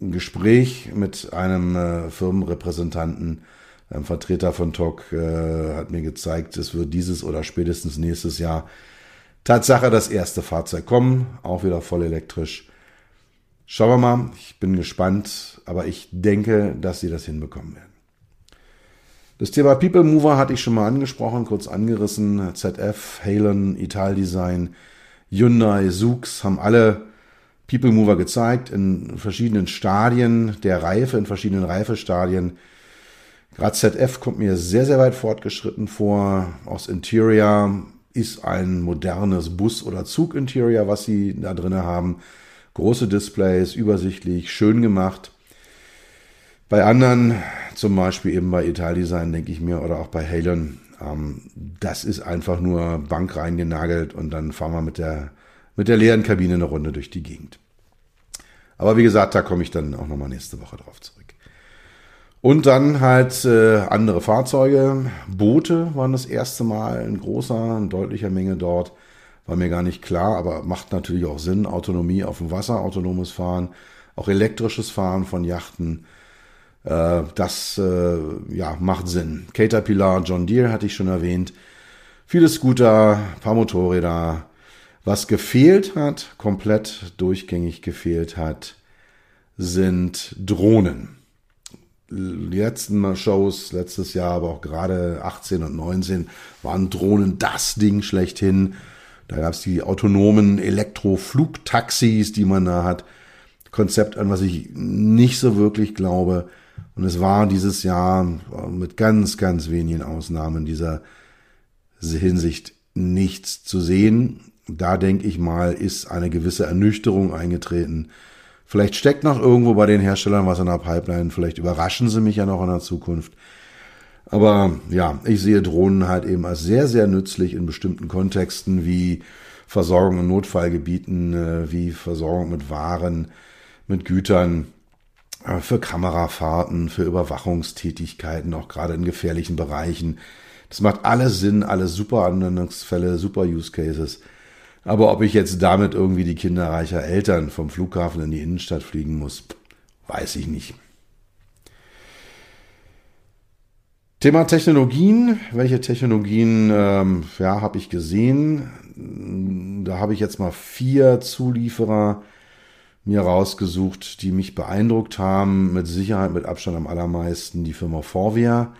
ein Gespräch mit einem äh, Firmenrepräsentanten, ein Vertreter von TOC, äh, hat mir gezeigt, es wird dieses oder spätestens nächstes Jahr Tatsache das erste Fahrzeug kommen, auch wieder voll elektrisch. Schauen wir mal, ich bin gespannt, aber ich denke, dass sie das hinbekommen werden. Das Thema People Mover hatte ich schon mal angesprochen, kurz angerissen. ZF, Halen, Ital Design, Hyundai, Zoox haben alle People Mover gezeigt in verschiedenen Stadien der Reife, in verschiedenen Reifestadien. Gerade ZF kommt mir sehr, sehr weit fortgeschritten vor. Aus Interior ist ein modernes Bus- oder Zug-Interior, was sie da drin haben. Große Displays, übersichtlich, schön gemacht. Bei anderen, zum Beispiel eben bei Italdesign, denke ich mir, oder auch bei Halen, ähm, das ist einfach nur Bank reingenagelt und dann fahren wir mit der mit der leeren Kabine eine Runde durch die Gegend. Aber wie gesagt, da komme ich dann auch nochmal nächste Woche drauf zurück. Und dann halt äh, andere Fahrzeuge. Boote waren das erste Mal in großer, in deutlicher Menge dort. War mir gar nicht klar, aber macht natürlich auch Sinn. Autonomie auf dem Wasser, autonomes Fahren, auch elektrisches Fahren von Yachten. Äh, das äh, ja, macht Sinn. Caterpillar, John Deere hatte ich schon erwähnt. Viele Scooter, paar Motorräder. Was gefehlt hat, komplett durchgängig gefehlt hat, sind Drohnen die letzten Shows, letztes Jahr, aber auch gerade 18 und 19, waren Drohnen das Ding schlechthin. Da gab es die autonomen Elektroflugtaxis, die man da hat. Konzept, an was ich nicht so wirklich glaube. Und es war dieses Jahr mit ganz, ganz wenigen Ausnahmen dieser Hinsicht nichts zu sehen. Da denke ich mal, ist eine gewisse Ernüchterung eingetreten Vielleicht steckt noch irgendwo bei den Herstellern was in der Pipeline. Vielleicht überraschen sie mich ja noch in der Zukunft. Aber ja, ich sehe Drohnen halt eben als sehr, sehr nützlich in bestimmten Kontexten wie Versorgung in Notfallgebieten, äh, wie Versorgung mit Waren, mit Gütern, äh, für Kamerafahrten, für Überwachungstätigkeiten, auch gerade in gefährlichen Bereichen. Das macht alles Sinn, alles super Anwendungsfälle, super Use Cases. Aber ob ich jetzt damit irgendwie die Kinder reicher Eltern vom Flughafen in die Innenstadt fliegen muss, weiß ich nicht. Thema Technologien. Welche Technologien ähm, ja, habe ich gesehen? Da habe ich jetzt mal vier Zulieferer mir rausgesucht, die mich beeindruckt haben. Mit Sicherheit mit Abstand am allermeisten die Firma Forvia.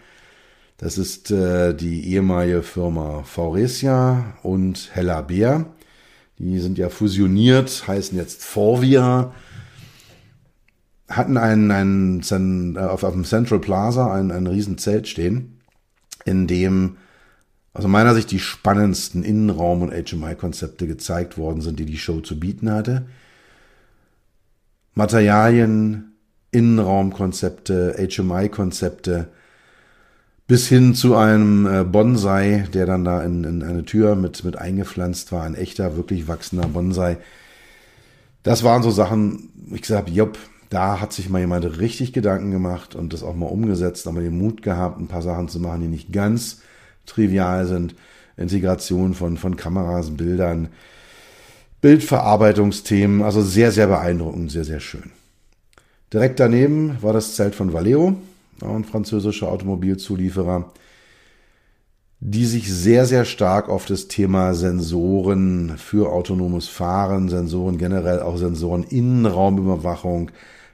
Das ist äh, die ehemalige Firma Faurecia und Hella Bär. Die sind ja fusioniert, heißen jetzt Forvia. Hatten einen, einen auf, auf dem Central Plaza ein, ein riesen Zelt stehen, in dem aus meiner Sicht die spannendsten Innenraum- und HMI-Konzepte gezeigt worden sind, die die Show zu bieten hatte. Materialien, Innenraumkonzepte, HMI-Konzepte, bis hin zu einem äh, Bonsai, der dann da in, in eine Tür mit, mit eingepflanzt war, ein echter, wirklich wachsender Bonsai. Das waren so Sachen, ich gesagt jopp, da hat sich mal jemand richtig Gedanken gemacht und das auch mal umgesetzt, aber den Mut gehabt, ein paar Sachen zu machen, die nicht ganz trivial sind. Integration von, von Kameras, Bildern, Bildverarbeitungsthemen, also sehr, sehr beeindruckend, sehr, sehr schön. Direkt daneben war das Zelt von Valeo, ein französischer Automobilzulieferer, die sich sehr, sehr stark auf das Thema Sensoren für autonomes Fahren, Sensoren generell auch Sensoren Innenraumüberwachung,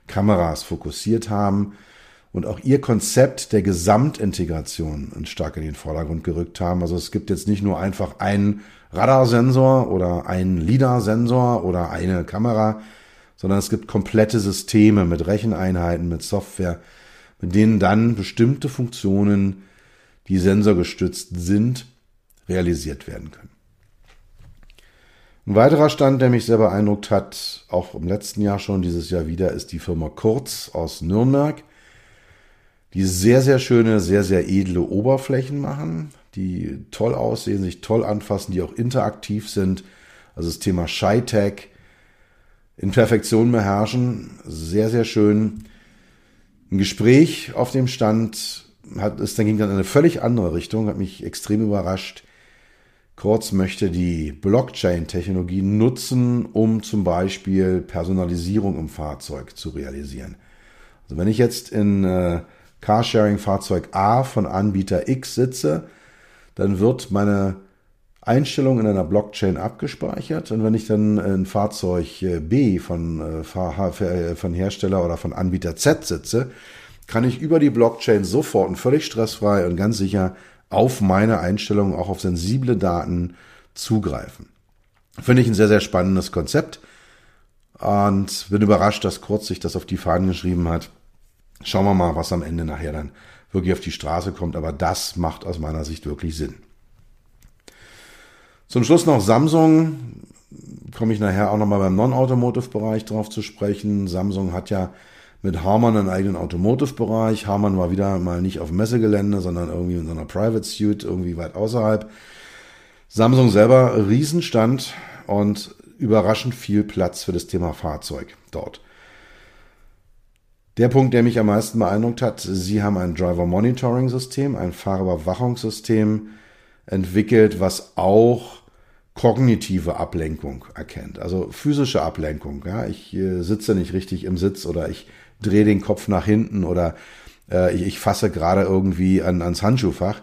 Kameras fokussiert haben und auch ihr Konzept der Gesamtintegration stark in den Vordergrund gerückt haben. Also es gibt jetzt nicht nur einfach einen Radarsensor oder einen LIDAR-Sensor oder eine Kamera, sondern es gibt komplette Systeme mit Recheneinheiten, mit Software, mit denen dann bestimmte Funktionen, die sensorgestützt sind, realisiert werden können. Ein weiterer Stand, der mich sehr beeindruckt hat, auch im letzten Jahr schon, dieses Jahr wieder, ist die Firma Kurz aus Nürnberg, die sehr, sehr schöne, sehr, sehr edle Oberflächen machen, die toll aussehen, sich toll anfassen, die auch interaktiv sind. Also das Thema Shy-Tech in Perfektion beherrschen. Sehr, sehr schön. Ein Gespräch auf dem Stand hat es dann ging dann in eine völlig andere Richtung, hat mich extrem überrascht. Kurz möchte die Blockchain-Technologie nutzen, um zum Beispiel Personalisierung im Fahrzeug zu realisieren. Also wenn ich jetzt in äh, Carsharing-Fahrzeug A von Anbieter X sitze, dann wird meine Einstellung in einer Blockchain abgespeichert und wenn ich dann in Fahrzeug äh, B von, äh, äh, von Hersteller oder von Anbieter Z sitze, kann ich über die Blockchain sofort und völlig stressfrei und ganz sicher auf meine Einstellungen, auch auf sensible Daten zugreifen. Finde ich ein sehr, sehr spannendes Konzept und bin überrascht, dass Kurz sich das auf die Fahnen geschrieben hat. Schauen wir mal, was am Ende nachher dann wirklich auf die Straße kommt, aber das macht aus meiner Sicht wirklich Sinn. Zum Schluss noch Samsung. Komme ich nachher auch nochmal beim Non-Automotive-Bereich drauf zu sprechen. Samsung hat ja mit Harman einen eigenen Automotive-Bereich. Harman war wieder mal nicht auf Messegelände, sondern irgendwie in so einer Private Suite, irgendwie weit außerhalb. Samsung selber Riesenstand und überraschend viel Platz für das Thema Fahrzeug dort. Der Punkt, der mich am meisten beeindruckt hat, Sie haben ein Driver Monitoring System, ein Fahrerüberwachungssystem entwickelt, was auch kognitive Ablenkung erkennt, also physische Ablenkung. Ja, ich äh, sitze nicht richtig im Sitz oder ich drehe den Kopf nach hinten oder äh, ich, ich fasse gerade irgendwie an, ans Handschuhfach.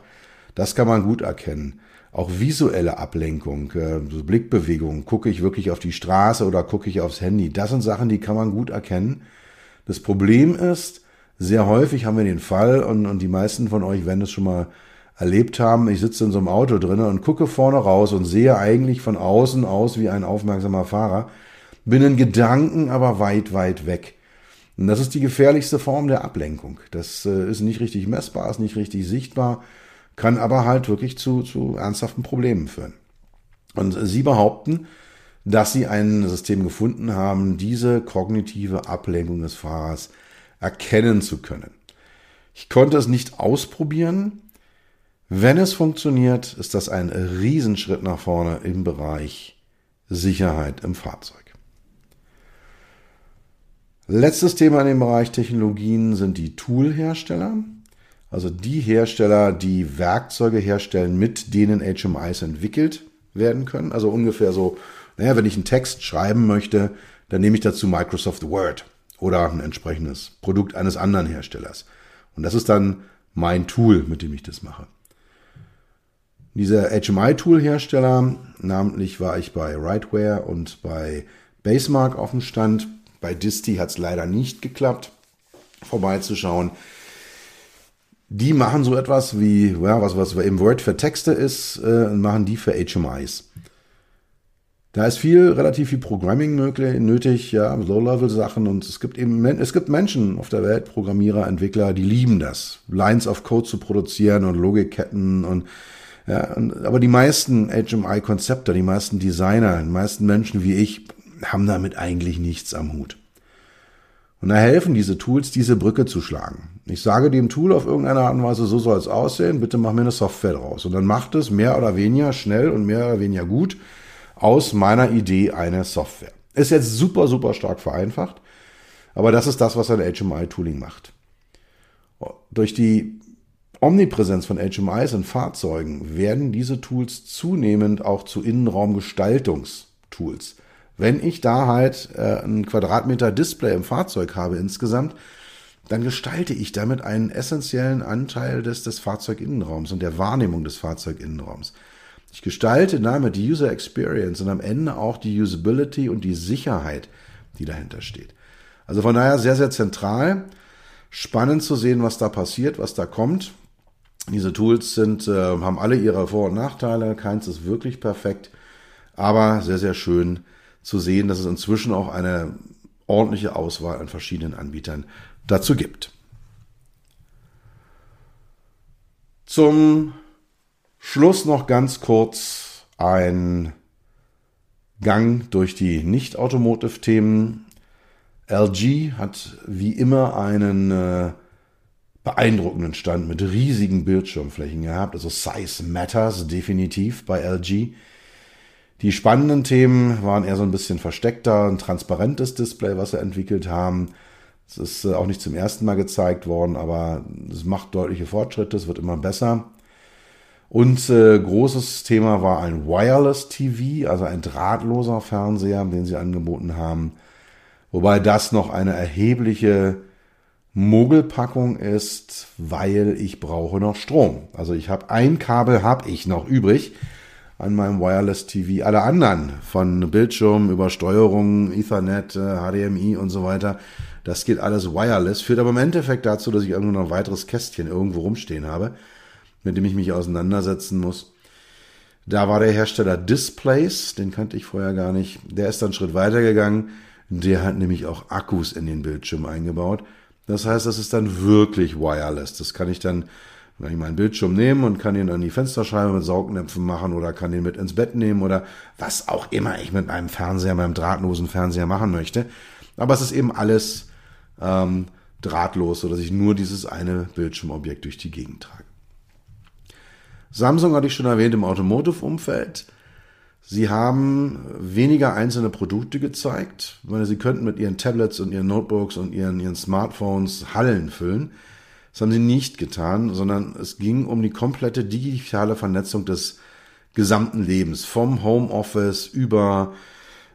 Das kann man gut erkennen. Auch visuelle Ablenkung, äh, Blickbewegung, gucke ich wirklich auf die Straße oder gucke ich aufs Handy. Das sind Sachen, die kann man gut erkennen. Das Problem ist, sehr häufig haben wir den Fall, und, und die meisten von euch werden es schon mal erlebt haben, ich sitze in so einem Auto drin und gucke vorne raus und sehe eigentlich von außen aus wie ein aufmerksamer Fahrer, bin in Gedanken aber weit, weit weg. Und das ist die gefährlichste Form der Ablenkung. Das äh, ist nicht richtig messbar, ist nicht richtig sichtbar, kann aber halt wirklich zu, zu ernsthaften Problemen führen. Und Sie behaupten, dass Sie ein System gefunden haben, diese kognitive Ablenkung des Fahrers erkennen zu können. Ich konnte es nicht ausprobieren, wenn es funktioniert, ist das ein Riesenschritt nach vorne im Bereich Sicherheit im Fahrzeug. Letztes Thema in dem Bereich Technologien sind die Toolhersteller. Also die Hersteller, die Werkzeuge herstellen, mit denen HMIs entwickelt werden können. Also ungefähr so, naja, wenn ich einen Text schreiben möchte, dann nehme ich dazu Microsoft Word oder ein entsprechendes Produkt eines anderen Herstellers. Und das ist dann mein Tool, mit dem ich das mache. Dieser HMI-Tool-Hersteller, namentlich war ich bei Rightware und bei Basemark auf dem Stand. Bei Disti hat es leider nicht geklappt, vorbeizuschauen. Die machen so etwas wie, ja, was, was im Word für Texte ist, äh, machen die für HMIs. Da ist viel, relativ viel Programming möglich, nötig, ja, Low-Level-Sachen und es gibt eben, es gibt Menschen auf der Welt, Programmierer, Entwickler, die lieben das, Lines of Code zu produzieren und Logikketten und ja, aber die meisten HMI-Konzepte, die meisten Designer, die meisten Menschen wie ich haben damit eigentlich nichts am Hut. Und da helfen diese Tools, diese Brücke zu schlagen. Ich sage dem Tool auf irgendeine Art und Weise, so soll es aussehen, bitte mach mir eine Software draus. Und dann macht es mehr oder weniger schnell und mehr oder weniger gut aus meiner Idee eine Software. Ist jetzt super, super stark vereinfacht, aber das ist das, was ein HMI-Tooling macht. Durch die Omnipräsenz von HMIs in Fahrzeugen werden diese Tools zunehmend auch zu Innenraumgestaltungstools. Wenn ich da halt äh, einen Quadratmeter Display im Fahrzeug habe insgesamt, dann gestalte ich damit einen essentiellen Anteil des, des Fahrzeuginnenraums und der Wahrnehmung des Fahrzeuginnenraums. Ich gestalte damit die User Experience und am Ende auch die Usability und die Sicherheit, die dahinter steht. Also von daher sehr, sehr zentral. Spannend zu sehen, was da passiert, was da kommt. Diese Tools sind, äh, haben alle ihre Vor- und Nachteile. Keins ist wirklich perfekt, aber sehr, sehr schön zu sehen, dass es inzwischen auch eine ordentliche Auswahl an verschiedenen Anbietern dazu gibt. Zum Schluss noch ganz kurz ein Gang durch die Nicht-Automotive-Themen. LG hat wie immer einen äh, beeindruckenden Stand mit riesigen Bildschirmflächen gehabt. Also Size Matters definitiv bei LG. Die spannenden Themen waren eher so ein bisschen versteckter, ein transparentes Display, was sie entwickelt haben. Es ist äh, auch nicht zum ersten Mal gezeigt worden, aber es macht deutliche Fortschritte, es wird immer besser. Und äh, großes Thema war ein Wireless TV, also ein drahtloser Fernseher, den sie angeboten haben. Wobei das noch eine erhebliche Mogelpackung ist, weil ich brauche noch Strom. Also ich habe ein Kabel habe ich noch übrig an meinem Wireless TV. Alle anderen von Bildschirm über Steuerung, Ethernet, HDMI äh, und so weiter, das geht alles wireless. Führt aber im Endeffekt dazu, dass ich irgendwo noch ein weiteres Kästchen irgendwo rumstehen habe, mit dem ich mich auseinandersetzen muss. Da war der Hersteller Displays, den kannte ich vorher gar nicht. Der ist dann einen Schritt weiter gegangen. Der hat nämlich auch Akkus in den Bildschirm eingebaut. Das heißt, das ist dann wirklich wireless. Das kann ich dann, wenn ich meinen Bildschirm nehmen und kann ihn an die Fensterscheibe mit Saugnäpfen machen oder kann ihn mit ins Bett nehmen oder was auch immer ich mit meinem Fernseher, meinem drahtlosen Fernseher machen möchte. Aber es ist eben alles ähm, drahtlos, sodass ich nur dieses eine Bildschirmobjekt durch die Gegend trage. Samsung hatte ich schon erwähnt im Automotive-Umfeld. Sie haben weniger einzelne Produkte gezeigt. Meine, sie könnten mit ihren Tablets und ihren Notebooks und ihren, ihren Smartphones Hallen füllen. Das haben sie nicht getan, sondern es ging um die komplette digitale Vernetzung des gesamten Lebens. Vom Homeoffice über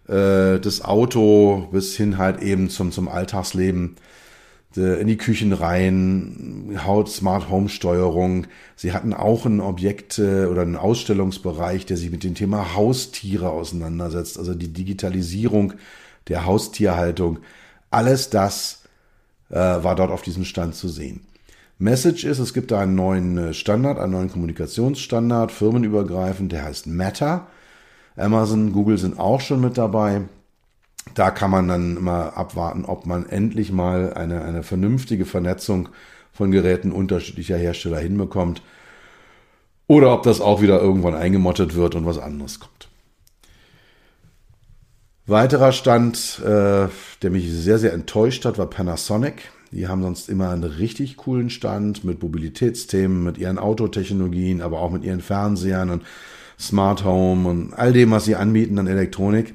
äh, das Auto bis hin halt eben zum, zum Alltagsleben in die Küchen rein, Haut Smart Home Steuerung. Sie hatten auch ein Objekt äh, oder einen Ausstellungsbereich, der sich mit dem Thema Haustiere auseinandersetzt, also die Digitalisierung der Haustierhaltung. Alles das äh, war dort auf diesem Stand zu sehen. Message ist, es gibt da einen neuen äh, Standard, einen neuen Kommunikationsstandard, firmenübergreifend, der heißt Meta. Amazon, Google sind auch schon mit dabei da kann man dann immer abwarten, ob man endlich mal eine, eine vernünftige Vernetzung von Geräten unterschiedlicher Hersteller hinbekommt. Oder ob das auch wieder irgendwann eingemottet wird und was anderes kommt. Weiterer Stand, äh, der mich sehr, sehr enttäuscht hat, war Panasonic. Die haben sonst immer einen richtig coolen Stand mit Mobilitätsthemen, mit ihren Autotechnologien, aber auch mit ihren Fernsehern und Smart Home und all dem, was sie anbieten an Elektronik.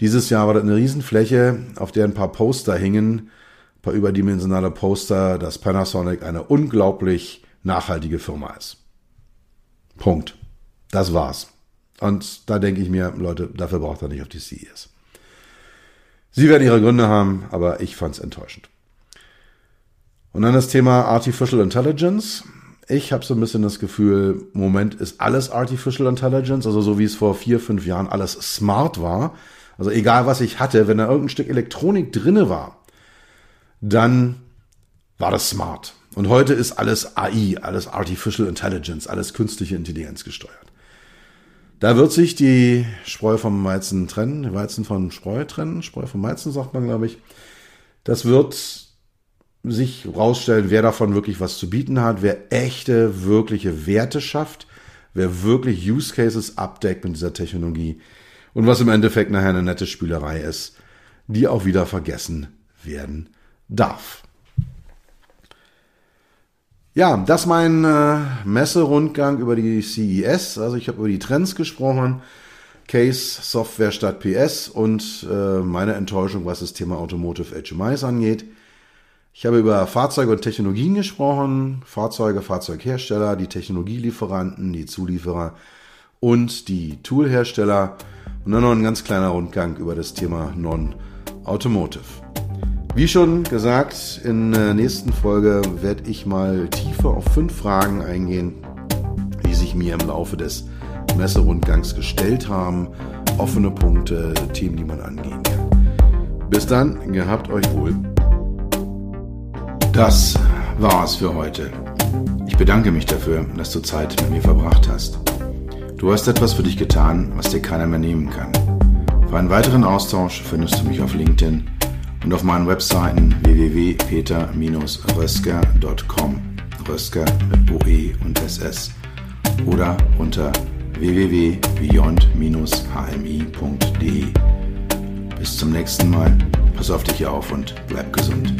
Dieses Jahr war das eine Riesenfläche, auf der ein paar Poster hingen, ein paar überdimensionale Poster, dass Panasonic eine unglaublich nachhaltige Firma ist. Punkt. Das war's. Und da denke ich mir, Leute, dafür braucht er nicht auf die CES. Sie werden ihre Gründe haben, aber ich fand's enttäuschend. Und dann das Thema Artificial Intelligence. Ich habe so ein bisschen das Gefühl, im Moment ist alles Artificial Intelligence, also so wie es vor vier, fünf Jahren alles smart war, also egal was ich hatte, wenn da irgendein Stück Elektronik drinne war, dann war das smart. Und heute ist alles AI, alles Artificial Intelligence, alles künstliche Intelligenz gesteuert. Da wird sich die Spreu vom Weizen trennen, Weizen von Spreu trennen, Spreu vom Weizen sagt man, glaube ich. Das wird sich rausstellen, wer davon wirklich was zu bieten hat, wer echte, wirkliche Werte schafft, wer wirklich Use Cases abdeckt mit dieser Technologie und was im Endeffekt nachher eine nette Spielerei ist, die auch wieder vergessen werden darf. Ja, das mein äh, Messerundgang über die CES. Also ich habe über die Trends gesprochen. Case, Software statt PS und äh, meine Enttäuschung, was das Thema Automotive HMIs angeht. Ich habe über Fahrzeuge und Technologien gesprochen, Fahrzeuge, Fahrzeughersteller, die Technologielieferanten, die Zulieferer und die Toolhersteller. Und dann noch ein ganz kleiner Rundgang über das Thema Non-Automotive. Wie schon gesagt, in der nächsten Folge werde ich mal tiefer auf fünf Fragen eingehen, die sich mir im Laufe des Messerundgangs gestellt haben. Offene Punkte, Themen, die man angehen kann. Bis dann, gehabt euch wohl. Das war's für heute. Ich bedanke mich dafür, dass du Zeit mit mir verbracht hast. Du hast etwas für dich getan, was dir keiner mehr nehmen kann. Für einen weiteren Austausch findest du mich auf LinkedIn und auf meinen Webseiten www.peter-rösker.com Rösker mit OE und SS oder unter www.beyond-hmi.de. Bis zum nächsten Mal, pass auf dich auf und bleib gesund.